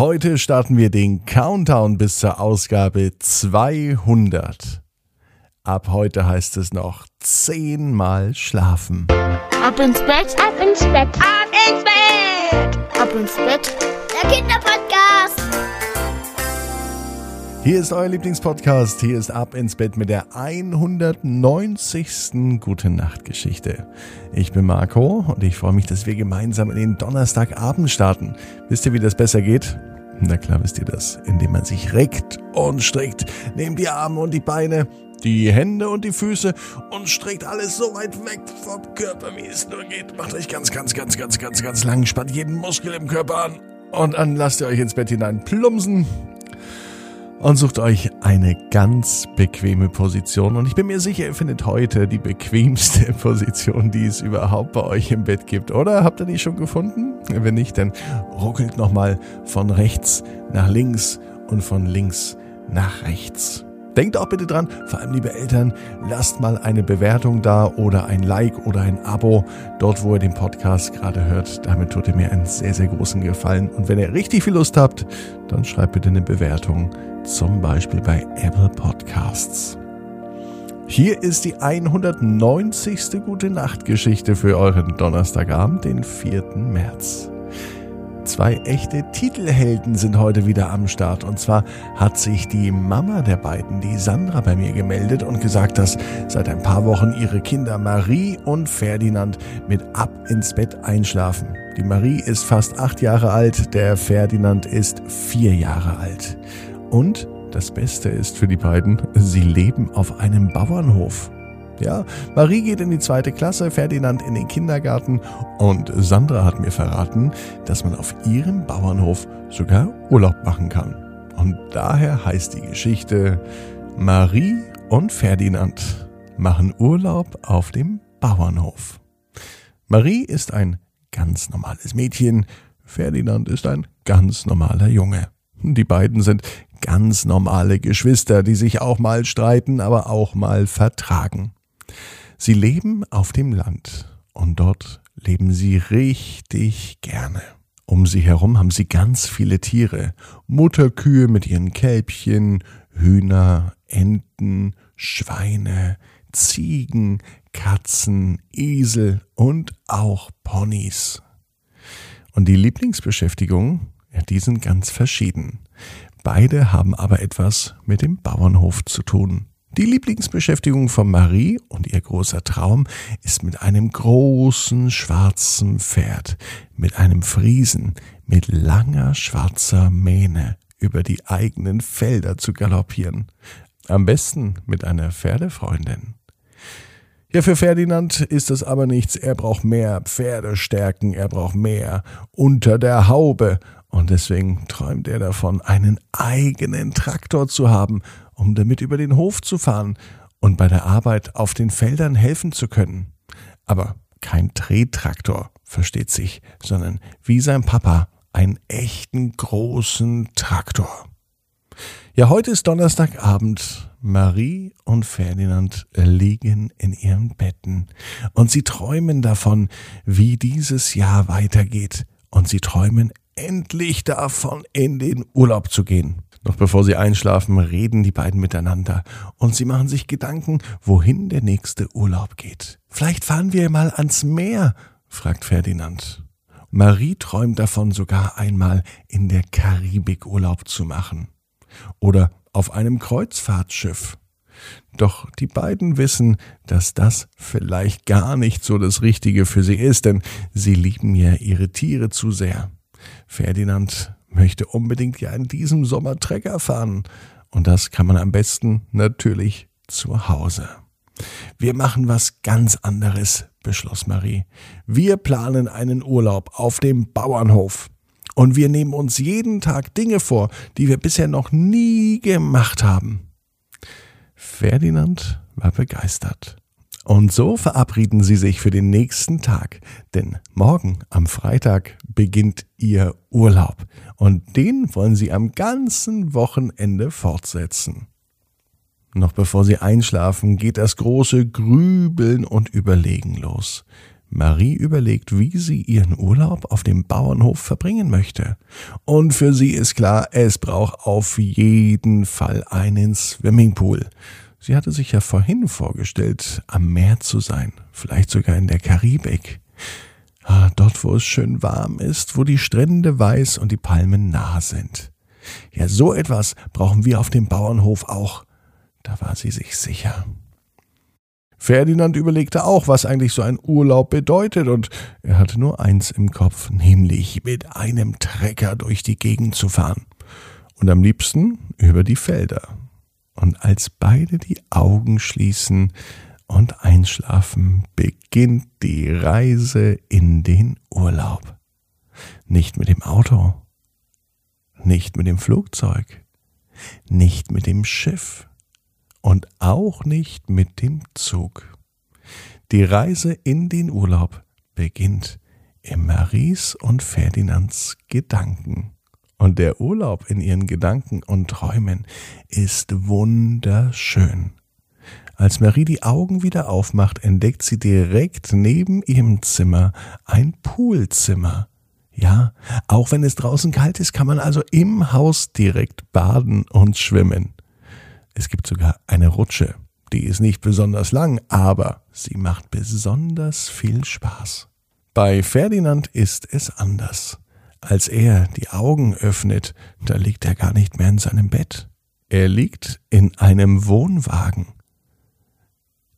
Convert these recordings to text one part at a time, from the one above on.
Heute starten wir den Countdown bis zur Ausgabe 200. Ab heute heißt es noch zehnmal schlafen. Ab ins Bett, ab ins Bett, ab ins Bett, ab ins Bett. Der Kinderpodcast. Hier ist euer Lieblingspodcast. Hier ist Ab ins Bett mit der 190. Gute Nacht Geschichte. Ich bin Marco und ich freue mich, dass wir gemeinsam in den Donnerstagabend starten. Wisst ihr, wie das besser geht? Na klar wisst ihr das, indem man sich reckt und streckt. Nehmt die Arme und die Beine, die Hände und die Füße und streckt alles so weit weg vom Körper, wie es nur geht. Macht euch ganz, ganz, ganz, ganz, ganz, ganz lang, spannt jeden Muskel im Körper an und dann lasst ihr euch ins Bett hinein plumpsen und sucht euch eine ganz bequeme Position. Und ich bin mir sicher, ihr findet heute die bequemste Position, die es überhaupt bei euch im Bett gibt. Oder habt ihr die schon gefunden? Wenn nicht, dann ruckelt nochmal von rechts nach links und von links nach rechts. Denkt auch bitte dran, vor allem liebe Eltern, lasst mal eine Bewertung da oder ein Like oder ein Abo dort, wo ihr den Podcast gerade hört. Damit tut ihr mir einen sehr, sehr großen Gefallen. Und wenn ihr richtig viel Lust habt, dann schreibt bitte eine Bewertung, zum Beispiel bei Apple Podcasts. Hier ist die 190. Gute Nacht Geschichte für euren Donnerstagabend, den 4. März. Zwei echte Titelhelden sind heute wieder am Start. Und zwar hat sich die Mama der beiden, die Sandra, bei mir gemeldet und gesagt, dass seit ein paar Wochen ihre Kinder Marie und Ferdinand mit ab ins Bett einschlafen. Die Marie ist fast acht Jahre alt, der Ferdinand ist vier Jahre alt. Und das Beste ist für die beiden, sie leben auf einem Bauernhof. Ja, Marie geht in die zweite Klasse, Ferdinand in den Kindergarten und Sandra hat mir verraten, dass man auf ihrem Bauernhof sogar Urlaub machen kann. Und daher heißt die Geschichte Marie und Ferdinand machen Urlaub auf dem Bauernhof. Marie ist ein ganz normales Mädchen, Ferdinand ist ein ganz normaler Junge. Die beiden sind ganz normale Geschwister, die sich auch mal streiten, aber auch mal vertragen. Sie leben auf dem Land und dort leben sie richtig gerne. Um sie herum haben sie ganz viele Tiere. Mutterkühe mit ihren Kälbchen, Hühner, Enten, Schweine, Ziegen, Katzen, Esel und auch Ponys. Und die Lieblingsbeschäftigung, ja, die sind ganz verschieden. Beide haben aber etwas mit dem Bauernhof zu tun. Die Lieblingsbeschäftigung von Marie und ihr großer Traum ist mit einem großen schwarzen Pferd, mit einem Friesen, mit langer schwarzer Mähne über die eigenen Felder zu galoppieren. Am besten mit einer Pferdefreundin. Ja, für Ferdinand ist das aber nichts. Er braucht mehr Pferdestärken, er braucht mehr unter der Haube. Und deswegen träumt er davon, einen eigenen Traktor zu haben um damit über den Hof zu fahren und bei der Arbeit auf den Feldern helfen zu können. Aber kein Trehtraktor, versteht sich, sondern wie sein Papa einen echten großen Traktor. Ja, heute ist Donnerstagabend. Marie und Ferdinand liegen in ihren Betten und sie träumen davon, wie dieses Jahr weitergeht. Und sie träumen endlich davon, in den Urlaub zu gehen. Noch bevor sie einschlafen, reden die beiden miteinander und sie machen sich Gedanken, wohin der nächste Urlaub geht. Vielleicht fahren wir mal ans Meer, fragt Ferdinand. Marie träumt davon, sogar einmal in der Karibik Urlaub zu machen. Oder auf einem Kreuzfahrtschiff. Doch die beiden wissen, dass das vielleicht gar nicht so das Richtige für sie ist, denn sie lieben ja ihre Tiere zu sehr. Ferdinand möchte unbedingt ja in diesem Sommer Trecker fahren. Und das kann man am besten natürlich zu Hause. Wir machen was ganz anderes, beschloss Marie. Wir planen einen Urlaub auf dem Bauernhof. Und wir nehmen uns jeden Tag Dinge vor, die wir bisher noch nie gemacht haben. Ferdinand war begeistert. Und so verabreden sie sich für den nächsten Tag, denn morgen am Freitag beginnt ihr Urlaub und den wollen sie am ganzen Wochenende fortsetzen. Noch bevor sie einschlafen, geht das große Grübeln und Überlegen los. Marie überlegt, wie sie ihren Urlaub auf dem Bauernhof verbringen möchte. Und für sie ist klar, es braucht auf jeden Fall einen Swimmingpool. Sie hatte sich ja vorhin vorgestellt, am Meer zu sein, vielleicht sogar in der Karibik. Ah, dort, wo es schön warm ist, wo die Strände weiß und die Palmen nah sind. Ja, so etwas brauchen wir auf dem Bauernhof auch. Da war sie sich sicher. Ferdinand überlegte auch, was eigentlich so ein Urlaub bedeutet, und er hatte nur eins im Kopf, nämlich mit einem Trecker durch die Gegend zu fahren. Und am liebsten über die Felder. Und als beide die Augen schließen und einschlafen, beginnt die Reise in den Urlaub. Nicht mit dem Auto, nicht mit dem Flugzeug, nicht mit dem Schiff, und auch nicht mit dem Zug. Die Reise in den Urlaub beginnt in Maries und Ferdinands Gedanken. Und der Urlaub in ihren Gedanken und Träumen ist wunderschön. Als Marie die Augen wieder aufmacht, entdeckt sie direkt neben ihrem Zimmer ein Poolzimmer. Ja, auch wenn es draußen kalt ist, kann man also im Haus direkt baden und schwimmen. Es gibt sogar eine Rutsche. Die ist nicht besonders lang, aber sie macht besonders viel Spaß. Bei Ferdinand ist es anders. Als er die Augen öffnet, da liegt er gar nicht mehr in seinem Bett. Er liegt in einem Wohnwagen.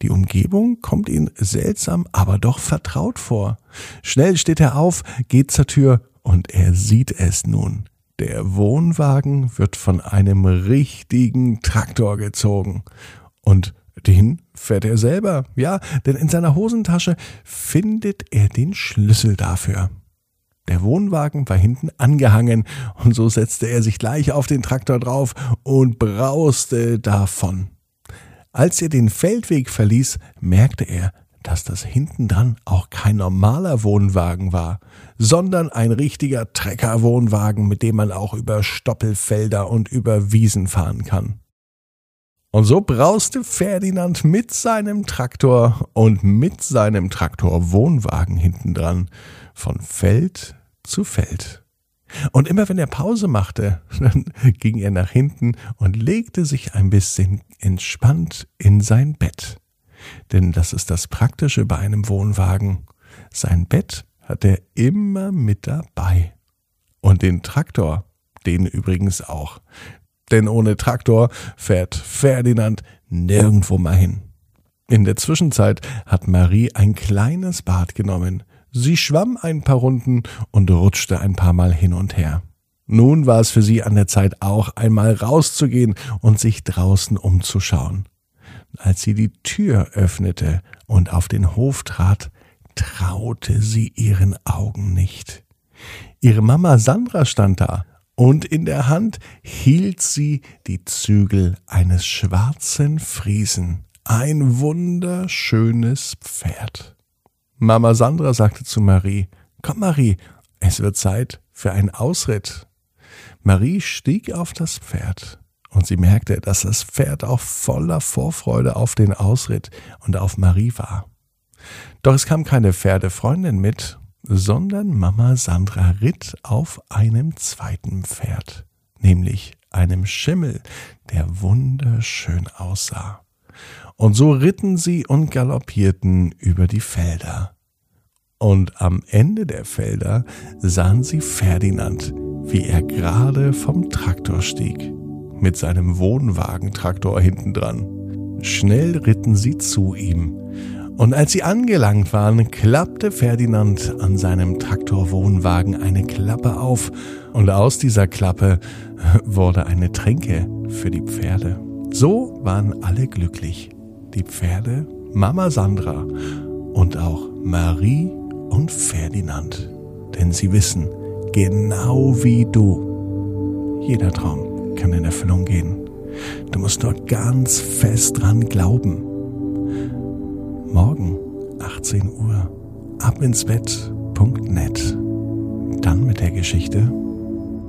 Die Umgebung kommt ihm seltsam, aber doch vertraut vor. Schnell steht er auf, geht zur Tür und er sieht es nun. Der Wohnwagen wird von einem richtigen Traktor gezogen. Und den fährt er selber, ja, denn in seiner Hosentasche findet er den Schlüssel dafür. Der Wohnwagen war hinten angehangen und so setzte er sich gleich auf den Traktor drauf und brauste davon. Als er den Feldweg verließ, merkte er, dass das hinten dran auch kein normaler Wohnwagen war, sondern ein richtiger Treckerwohnwagen, mit dem man auch über Stoppelfelder und über Wiesen fahren kann. Und so brauste Ferdinand mit seinem Traktor und mit seinem Traktorwohnwagen hinten dran von Feld zu Feld. Und immer wenn er Pause machte, dann ging er nach hinten und legte sich ein bisschen entspannt in sein Bett. Denn das ist das Praktische bei einem Wohnwagen. Sein Bett hat er immer mit dabei. Und den Traktor, den übrigens auch. Denn ohne Traktor fährt Ferdinand nirgendwo mal hin. In der Zwischenzeit hat Marie ein kleines Bad genommen. Sie schwamm ein paar Runden und rutschte ein paar Mal hin und her. Nun war es für sie an der Zeit auch einmal rauszugehen und sich draußen umzuschauen. Als sie die Tür öffnete und auf den Hof trat, traute sie ihren Augen nicht. Ihre Mama Sandra stand da, und in der Hand hielt sie die Zügel eines schwarzen Friesen, ein wunderschönes Pferd. Mama Sandra sagte zu Marie, Komm Marie, es wird Zeit für einen Ausritt. Marie stieg auf das Pferd und sie merkte, dass das Pferd auch voller Vorfreude auf den Ausritt und auf Marie war. Doch es kam keine Pferdefreundin mit, sondern Mama Sandra ritt auf einem zweiten Pferd, nämlich einem Schimmel, der wunderschön aussah. Und so ritten sie und galoppierten über die Felder. Und am Ende der Felder sahen sie Ferdinand, wie er gerade vom Traktor stieg mit seinem Wohnwagentraktor hinten dran. Schnell ritten sie zu ihm. Und als sie angelangt waren, klappte Ferdinand an seinem Traktorwohnwagen eine Klappe auf und aus dieser Klappe wurde eine Tränke für die Pferde. So waren alle glücklich. Die Pferde, Mama Sandra und auch Marie und Ferdinand. Denn sie wissen, genau wie du, jeder Traum kann in Erfüllung gehen. Du musst dort ganz fest dran glauben. Morgen, 18 Uhr, abinsbett.net. Dann mit der Geschichte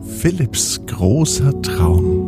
Philipps großer Traum.